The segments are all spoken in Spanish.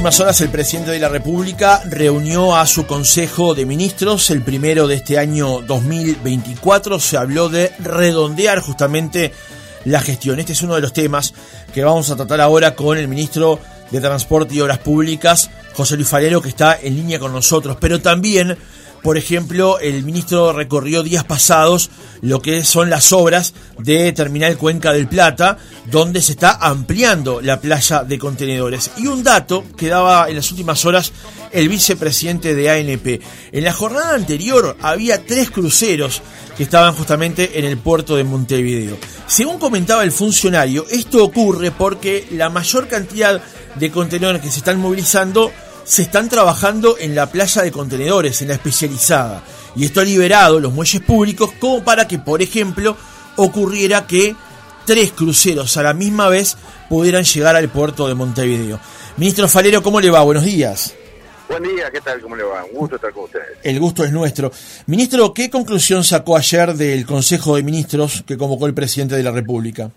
últimas horas el presidente de la República reunió a su Consejo de Ministros, el primero de este año 2024. Se habló de redondear justamente la gestión. Este es uno de los temas que vamos a tratar ahora con el ministro de Transporte y Obras Públicas, José Luis Falero, que está en línea con nosotros. Pero también por ejemplo, el ministro recorrió días pasados lo que son las obras de Terminal Cuenca del Plata, donde se está ampliando la playa de contenedores. Y un dato que daba en las últimas horas el vicepresidente de ANP. En la jornada anterior había tres cruceros que estaban justamente en el puerto de Montevideo. Según comentaba el funcionario, esto ocurre porque la mayor cantidad de contenedores que se están movilizando se están trabajando en la playa de contenedores, en la especializada. Y esto ha liberado los muelles públicos como para que, por ejemplo, ocurriera que tres cruceros a la misma vez pudieran llegar al puerto de Montevideo. Ministro Falero, ¿cómo le va? Buenos días. Buen día, ¿qué tal? ¿Cómo le va? Un gusto estar con ustedes. El gusto es nuestro. Ministro, ¿qué conclusión sacó ayer del Consejo de Ministros que convocó el presidente de la República?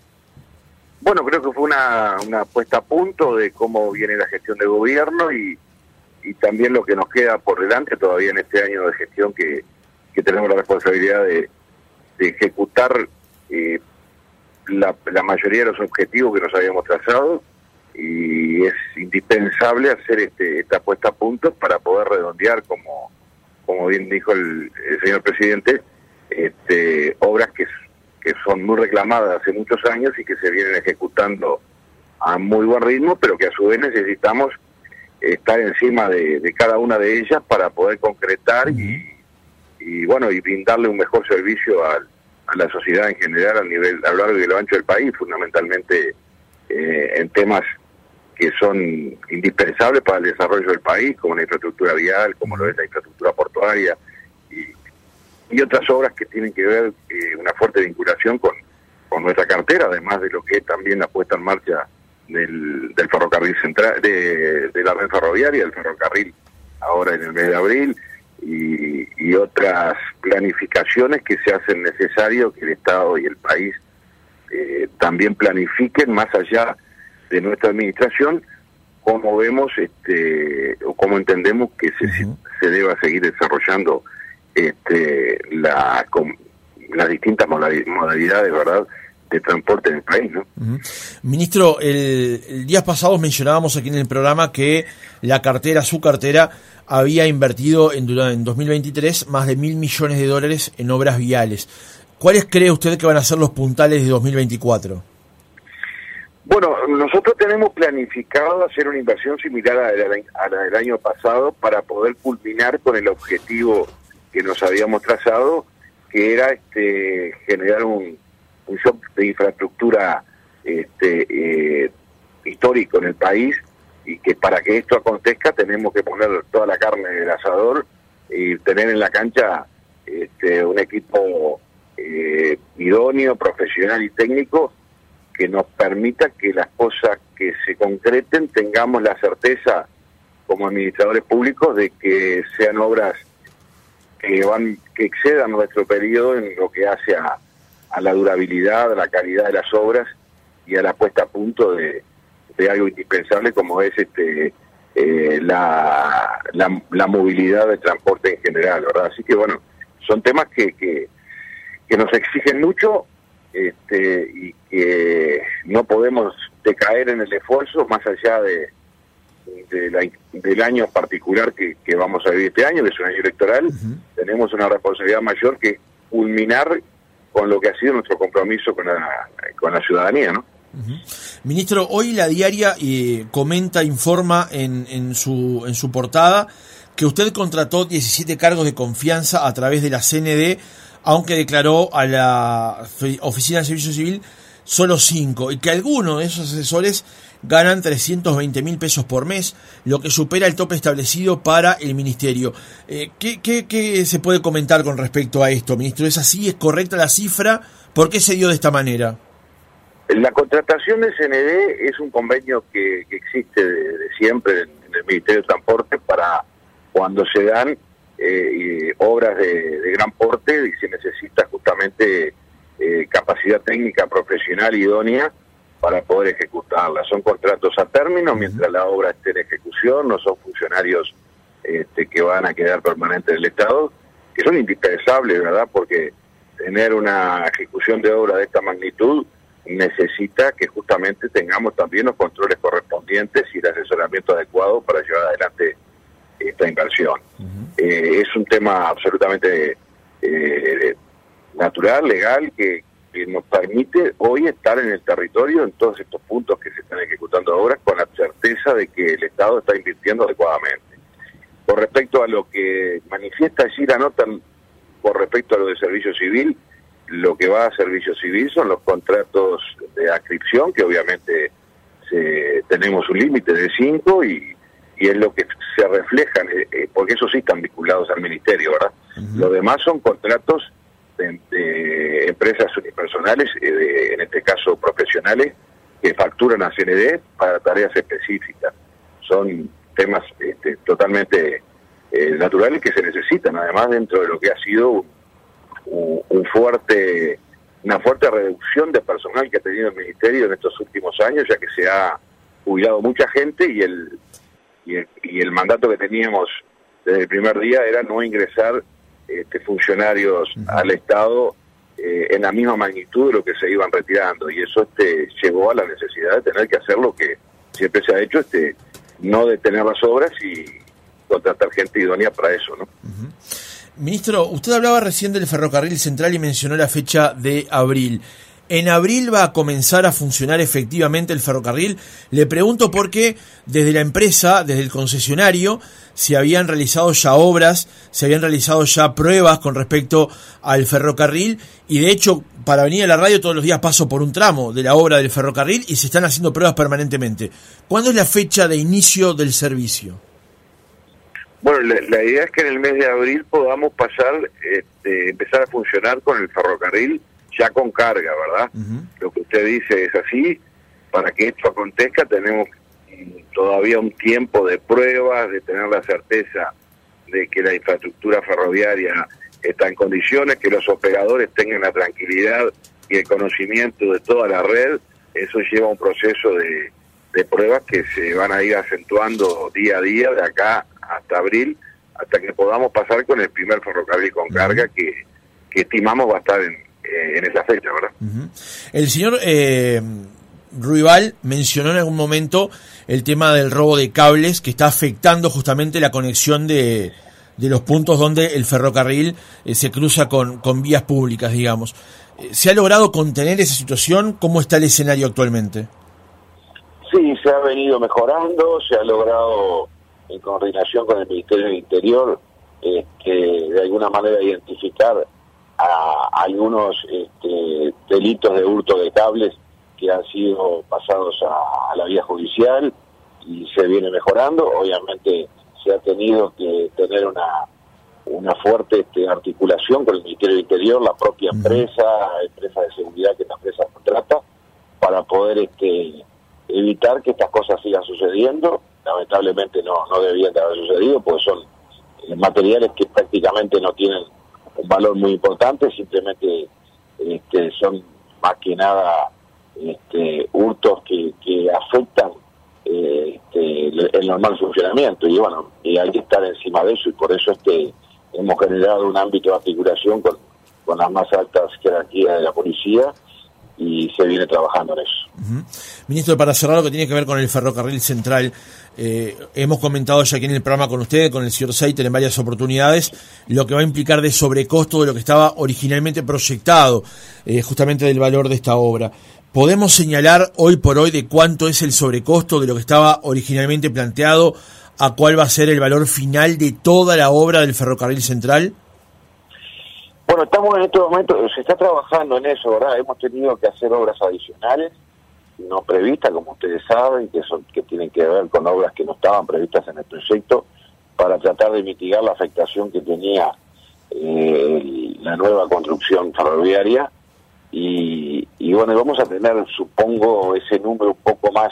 Bueno, creo que fue una, una puesta a punto de cómo viene la gestión de gobierno y, y también lo que nos queda por delante todavía en este año de gestión que, tenemos la responsabilidad de, ejecutar eh, la, mayoría de los objetivos que nos habíamos trazado y es indispensable hacer este, esta puesta a punto para poder redondear, como, como bien dijo el, señor presidente, este, obras que, que son muy reclamadas hace muchos años y que se vienen ejecutando a muy buen ritmo, pero que a su vez necesitamos estar encima de, cada una de ellas para poder concretar y, bueno y brindarle un mejor servicio a, la sociedad en general a nivel a lo largo y a lo ancho del país fundamentalmente eh, en temas que son indispensables para el desarrollo del país como la infraestructura vial como lo es la infraestructura portuaria y, y otras obras que tienen que ver eh, una fuerte vinculación con, con nuestra cartera además de lo que es también la puesta en marcha del, ferrocarril central, de, la red ferroviaria, del ferrocarril ahora en el mes de abril, y, otras planificaciones que se hacen necesario que el Estado y el país eh, también planifiquen más allá de nuestra administración cómo vemos este o cómo entendemos que se, se deba seguir desarrollando este la las distintas modalidades verdad de transporte en el país. ¿no? Ministro, el, día pasado mencionábamos aquí en el programa que la cartera, su cartera, había invertido en, en 2023 más de mil millones de dólares en obras viales. ¿Cuáles cree usted que van a ser los puntales de 2024? Bueno, nosotros tenemos planificado hacer una inversión similar a la, del año pasado para poder culminar con el objetivo que nos habíamos trazado, que era este, generar un, shock de infraestructura este, eh, histórico en el país y que para que esto acontezca tenemos que poner toda la carne del asador y tener en la cancha este, un equipo eh, idóneo, profesional y técnico que nos permita que las cosas que se concreten tengamos la certeza como administradores públicos de que sean obras que van que excedan nuestro periodo en lo que hace a, a la durabilidad, a la calidad de las obras y a la puesta a punto de, algo indispensable como es este eh, la, la, movilidad de transporte en general, ¿verdad? Así que bueno, son temas que, que, nos exigen mucho este, y que no podemos decaer en el esfuerzo más allá de, del año particular que, vamos a vivir este año, que es un año electoral, tenemos una responsabilidad mayor que culminar con lo que ha sido nuestro compromiso con la, con la ciudadanía, ¿no? Ministro, hoy la diaria eh, comenta, informa en, en, su, en su portada que usted contrató 17 cargos de confianza a través de la CND, aunque declaró a la Oficina de Servicio Civil solo 5, y que algunos de esos asesores ganan 320 mil pesos por mes, lo que supera el tope establecido para el ministerio. Eh, ¿qué, qué, se puede comentar con respecto a esto, ministro? ¿Es así? ¿Es correcta la cifra? ¿Por qué se dio de esta manera? La contratación de CND es un convenio que, existe de, siempre en, el Ministerio de Transporte para cuando se dan eh, obras de, gran porte y se necesita justamente eh, capacidad técnica profesional idónea para poder ejecutarla. Son contratos a término mientras la obra esté en ejecución, no son funcionarios este, que van a quedar permanentes en el Estado, que son indispensables, ¿verdad? Porque tener una ejecución de obra de esta magnitud necesita que justamente tengamos también los controles correspondientes y el asesoramiento adecuado para llevar adelante esta inversión. Eh, es un tema absolutamente eh, natural, legal, que, nos permite hoy estar en el territorio en todos estos puntos que se están ejecutando ahora con la certeza de que el Estado está invirtiendo adecuadamente. Con respecto a lo que manifiesta allí la nota, con respecto a lo de servicio civil, lo que va a servicio civil son los contratos de adscripción, que obviamente tenemos un límite de cinco y, es lo que se refleja, eh, eh, porque esos sí están vinculados al ministerio, ¿verdad? Lo demás son contratos de, empresas eh, en este caso profesionales, que facturan a CND para tareas específicas. Son temas este, totalmente naturales que se necesitan, además dentro de lo que ha sido un, fuerte una fuerte reducción de personal que ha tenido el ministerio en estos últimos años, ya que se ha jubilado mucha gente y el, y el, mandato que teníamos desde el primer día era no ingresar este, funcionarios al Estado eh, en la misma magnitud de lo que se iban retirando y eso este, llevó a la necesidad de tener que hacer lo que siempre se ha hecho, este, no detener las obras y contratar gente idónea para eso, ¿no? Ministro, usted hablaba recién del ferrocarril central y mencionó la fecha de abril. ¿En abril va a comenzar a funcionar efectivamente el ferrocarril? Le pregunto porque desde la empresa, desde el concesionario, se habían realizado ya obras, se habían realizado ya pruebas con respecto al ferrocarril y de hecho para venir a la radio todos los días paso por un tramo de la obra del ferrocarril y se están haciendo pruebas permanentemente. ¿Cuándo es la fecha de inicio del servicio? Bueno, la, idea es que en el mes de abril podamos pasar, este, empezar a funcionar con el ferrocarril ya con carga, ¿verdad? Lo que usted dice es así. Para que esto acontezca tenemos todavía un tiempo de pruebas, de tener la certeza de que la infraestructura ferroviaria está en condiciones, que los operadores tengan la tranquilidad y el conocimiento de toda la red. Eso lleva un proceso de, de pruebas que se van a ir acentuando día a día de acá hasta abril, hasta que podamos pasar con el primer ferrocarril con carga que, estimamos va a estar en, en esa fecha, ¿verdad? El señor eh, Ruibal mencionó en algún momento el tema del robo de cables que está afectando justamente la conexión de, de los puntos donde el ferrocarril eh, se cruza con, con vías públicas, digamos. Eh, ¿Se ha logrado contener esa situación? ¿Cómo está el escenario actualmente? Sí, se ha venido mejorando, se ha logrado en coordinación con el Ministerio del Interior, este, de alguna manera identificar a, algunos este, delitos de hurto de cables que han sido pasados a, la vía judicial y se viene mejorando. Obviamente se ha tenido que tener una una fuerte este, articulación con el Ministerio del Interior, la propia empresa, empresa de seguridad que la empresa contrata, para poder este, evitar que estas cosas sigan sucediendo lamentablemente no, no debían de haber sucedido, porque son eh, materiales que prácticamente no tienen un valor muy importante, simplemente este, son más que nada este, hurtos que, que afectan eh, este, el normal funcionamiento y bueno, y hay que estar encima de eso y por eso este hemos generado un ámbito de articulación con, con las más altas jerarquías de la policía y se viene trabajando en eso. Ministro, para cerrar lo que tiene que ver con el ferrocarril central, eh, hemos comentado ya aquí en el programa con usted, con el señor Seiter en varias oportunidades, lo que va a implicar de sobrecosto de lo que estaba originalmente proyectado, eh, justamente del valor de esta obra. ¿Podemos señalar hoy por hoy de cuánto es el sobrecosto de lo que estaba originalmente planteado a cuál va a ser el valor final de toda la obra del ferrocarril central? Bueno, estamos en este momento, se está trabajando en eso, ¿verdad? Hemos tenido que hacer obras adicionales, no previstas, como ustedes saben, que son que tienen que ver con obras que no estaban previstas en el proyecto, para tratar de mitigar la afectación que tenía eh, la nueva construcción ferroviaria. Y, bueno, vamos a tener, supongo, ese número un poco más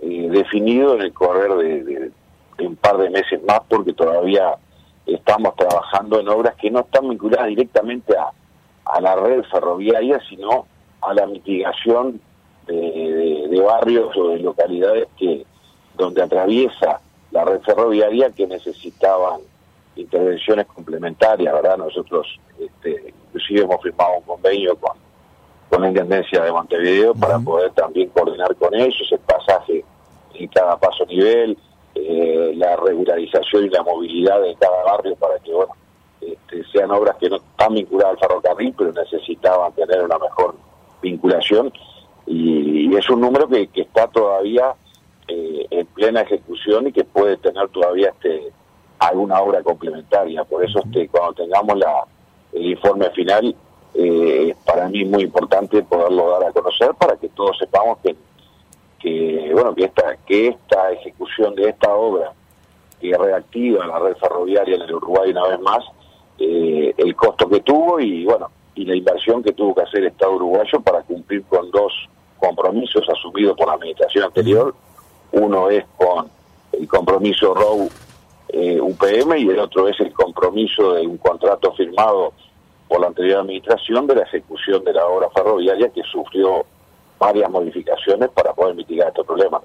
eh, definido en el correr de un par de meses más, porque todavía estamos trabajando en obras que no están vinculadas directamente a, a la red ferroviaria, sino a la mitigación de, de barrios o de localidades que donde atraviesa la red ferroviaria que necesitaban intervenciones complementarias, ¿verdad? Nosotros este, inclusive hemos firmado un convenio con, con la Intendencia de Montevideo para poder también coordinar con ellos el pasaje en cada paso nivel, eh, la regularización y la movilidad de cada barrio para que, bueno, este, sean obras que no están vinculadas al ferrocarril, pero necesitaban tener una mejor vinculación. Y, es un número que, que está todavía eh, en plena ejecución y que puede tener todavía este alguna obra complementaria. Por eso este, cuando tengamos la, el informe final, eh, para mí es muy importante poderlo dar a conocer para que todos sepamos que, que bueno que esta que esta ejecución de esta obra que reactiva la red ferroviaria en el Uruguay una vez más eh, el costo que tuvo y bueno y la inversión que tuvo que hacer el Estado uruguayo para cumplir con dos compromisos asumidos por la administración anterior uno es con el compromiso ROW eh, UPM y el otro es el compromiso de un contrato firmado por la anterior administración de la ejecución de la obra ferroviaria que sufrió varias modificaciones para poder mitigar este problema.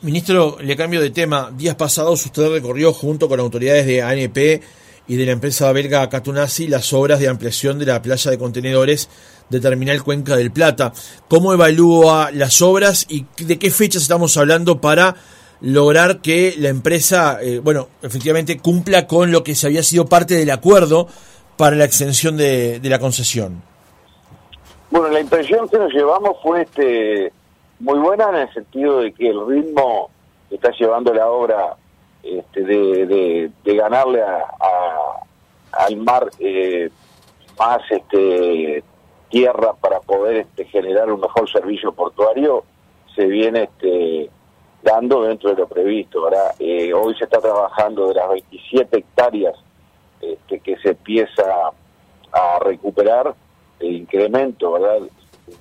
Ministro, le cambio de tema. Días pasados usted recorrió junto con autoridades de ANP y de la empresa belga Catunasi las obras de ampliación de la playa de contenedores de Terminal Cuenca del Plata. ¿Cómo evalúa las obras y de qué fechas estamos hablando para lograr que la empresa, eh, bueno, efectivamente cumpla con lo que se había sido parte del acuerdo para la extensión de, la concesión? Bueno, la impresión que nos llevamos fue este muy buena en el sentido de que el ritmo que está llevando la obra este, de, de, ganarle a, al mar eh, más este tierra para poder este, generar un mejor servicio portuario se viene este dando dentro de lo previsto. ¿verdad? Eh, hoy se está trabajando de las 27 hectáreas este, que se empieza a recuperar el incremento ¿verdad?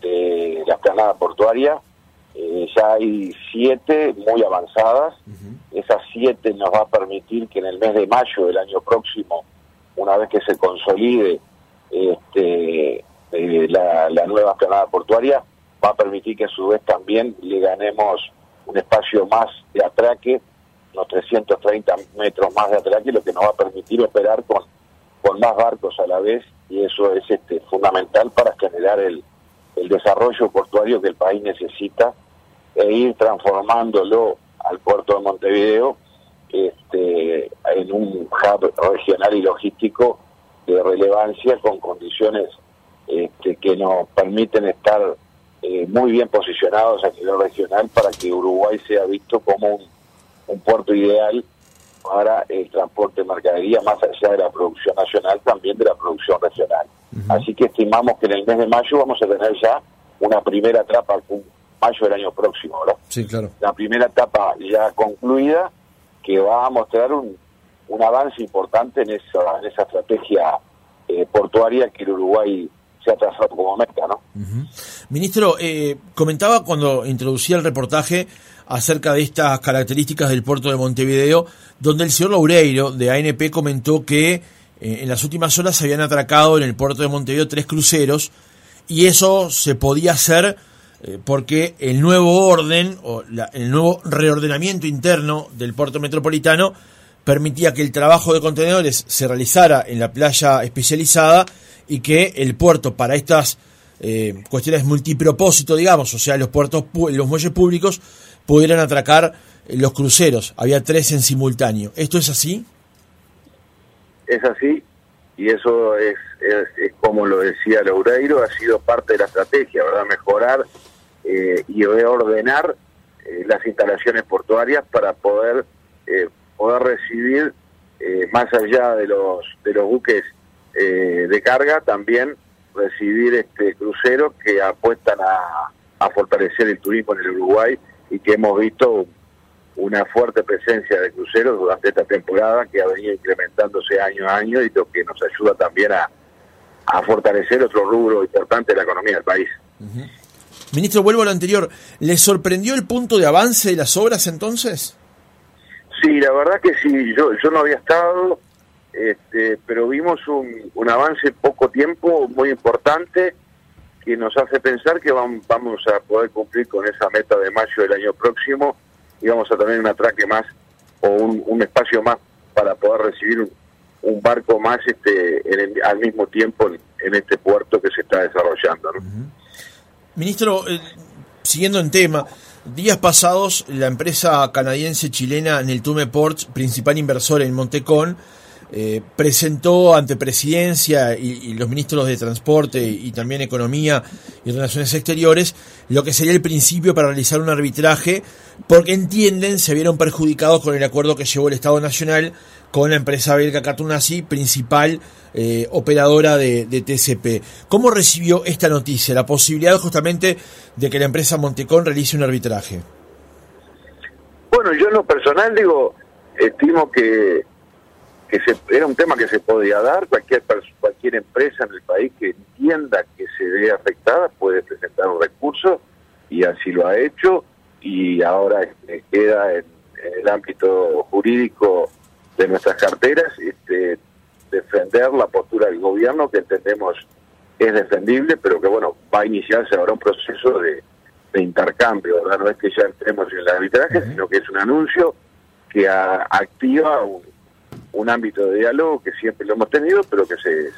de la esplanada portuaria. Eh, ya hay siete muy avanzadas. Esas siete nos va a permitir que en el mes de mayo del año próximo, una vez que se consolide este, eh, la, la nueva esplanada portuaria, va a permitir que a su vez también le ganemos un espacio más de atraque, unos 330 metros más de atraque, lo que nos va a permitir operar con, con más barcos a la vez y eso es este, fundamental para generar el, el desarrollo portuario que el país necesita e ir transformándolo al puerto de Montevideo este, en un hub regional y logístico de relevancia con condiciones este, que nos permiten estar eh, muy bien posicionados a nivel regional para que Uruguay sea visto como un, puerto ideal para el transporte de mercadería, más allá de la producción nacional, también de la producción regional. Así que estimamos que en el mes de mayo vamos a tener ya una primera etapa, mayo del año próximo, ¿verdad? Sí, claro. La primera etapa ya concluida, que va a mostrar un, un avance importante en esa, en esa estrategia eh, portuaria que el Uruguay se ha trazado como meta, ¿no? Ministro, eh, comentaba cuando introducía el reportaje acerca de estas características del puerto de Montevideo, donde el señor Loureiro de ANP comentó que eh, en las últimas horas se habían atracado en el puerto de Montevideo tres cruceros y eso se podía hacer eh, porque el nuevo orden o el nuevo reordenamiento interno del puerto metropolitano permitía que el trabajo de contenedores se realizara en la playa especializada y que el puerto para estas eh, cuestiones multipropósito, digamos, o sea, los puertos, los muelles públicos pudieran atracar eh, los cruceros. Había tres en simultáneo. ¿Esto es así? Es así, y eso es, es, como lo decía Loureiro, ha sido parte de la estrategia, ¿verdad? Mejorar eh, y reordenar las instalaciones portuarias para poder poder recibir más allá de los de los buques de carga también recibir este cruceros que apuestan a, fortalecer el turismo en el Uruguay y que hemos visto una fuerte presencia de cruceros durante esta temporada que ha venido incrementándose año a año y lo que nos ayuda también a, fortalecer otro rubro importante de la economía del país. Ministro, vuelvo a lo anterior. ¿Le sorprendió el punto de avance de las obras entonces? Sí, la verdad que sí. Yo, yo no había estado, este, pero vimos un, un avance en poco tiempo muy importante que nos hace pensar que vamos a poder cumplir con esa meta de mayo del año próximo y vamos a tener un atraque más o un, espacio más para poder recibir un, barco más este al mismo tiempo en, este puerto que se está desarrollando. Ministro, eh, siguiendo en tema, días pasados la empresa canadiense chilena Neltume Ports, principal inversor en Montecón, eh, presentó ante presidencia y, los ministros de transporte y, también economía y relaciones exteriores lo que sería el principio para realizar un arbitraje porque entienden se vieron perjudicados con el acuerdo que llevó el Estado Nacional con la empresa belga Catunasi, principal eh, operadora de, de, TCP. ¿Cómo recibió esta noticia, la posibilidad justamente de que la empresa Montecón realice un arbitraje? Bueno, yo en lo personal digo, estimo que que se, era un tema que se podía dar, cualquier cualquier empresa en el país que entienda que se ve afectada puede presentar un recurso y así lo ha hecho y ahora este, queda en, el ámbito jurídico de nuestras carteras este, defender la postura del gobierno que entendemos es defendible, pero que bueno, va a iniciarse ahora un proceso de, intercambio, ¿verdad? No es que ya entremos en el arbitraje, sino que es un anuncio que activa un un ámbito de diálogo que siempre lo hemos tenido, pero que se,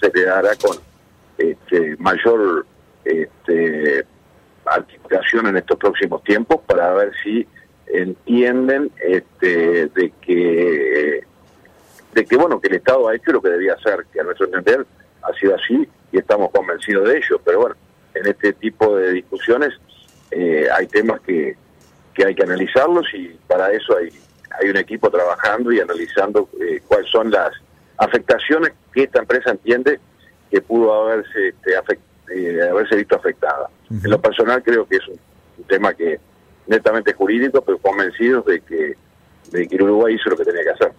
se, quedará con este, mayor este, articulación en estos próximos tiempos para ver si entienden este, de que de que bueno que el Estado ha hecho lo que debía hacer, que a nuestro entender ha sido así y estamos convencidos de ello. Pero bueno, en este tipo de discusiones eh, hay temas que, que hay que analizarlos y para eso hay hay un equipo trabajando y analizando eh, cuáles son las afectaciones que esta empresa entiende que pudo haberse este, eh, haberse visto afectada. En lo personal creo que es un, tema que netamente jurídico, pero convencidos de que de que Uruguay hizo lo que tenía que hacer.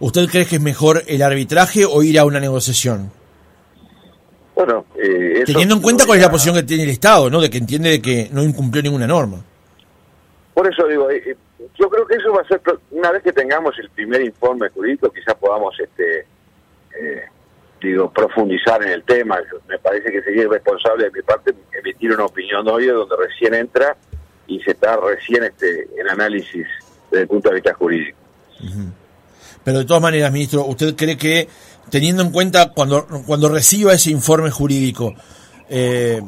¿Usted cree que es mejor el arbitraje o ir a una negociación? Bueno, eh, teniendo en cuenta cuál es la posición que tiene el Estado, ¿no? De que entiende de que no incumplió ninguna norma. Por eso digo, yo creo que eso va a ser, una vez que tengamos el primer informe jurídico, quizás podamos, este eh, digo, profundizar en el tema. me parece que sería irresponsable de mi parte emitir una opinión hoy donde recién entra y se está recién este en análisis desde el punto de vista jurídico. Pero de todas maneras, ministro, ¿usted cree que, teniendo en cuenta cuando, cuando reciba ese informe jurídico, eh,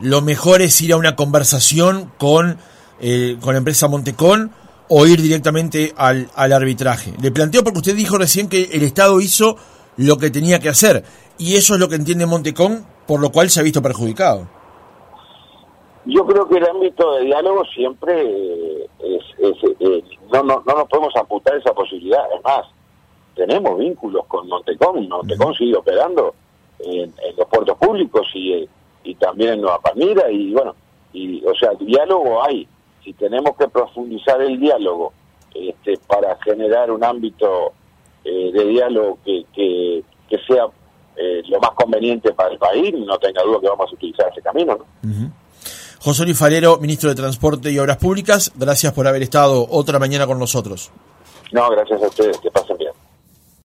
lo mejor es ir a una conversación con, eh, con la empresa Montecón o ir directamente al, al arbitraje. Le planteo porque usted dijo recién que el Estado hizo lo que tenía que hacer y eso es lo que entiende Montecón, por lo cual se ha visto perjudicado. Yo creo que el ámbito de diálogo siempre es, eh, no, no, no nos podemos amputar esa posibilidad. Es más, tenemos vínculos con Montecón. Montecón sigue operando en, los puertos públicos y, y también en Nueva Palmira y bueno, y o sea, diálogo hay si tenemos que profundizar el diálogo este, para generar un ámbito eh, de diálogo que, que, sea eh, lo más conveniente para el país, no tenga duda que vamos a utilizar ese camino. ¿no? José Luis Falero, ministro de Transporte y Obras Públicas, gracias por haber estado otra mañana con nosotros. No, gracias a ustedes, que pasen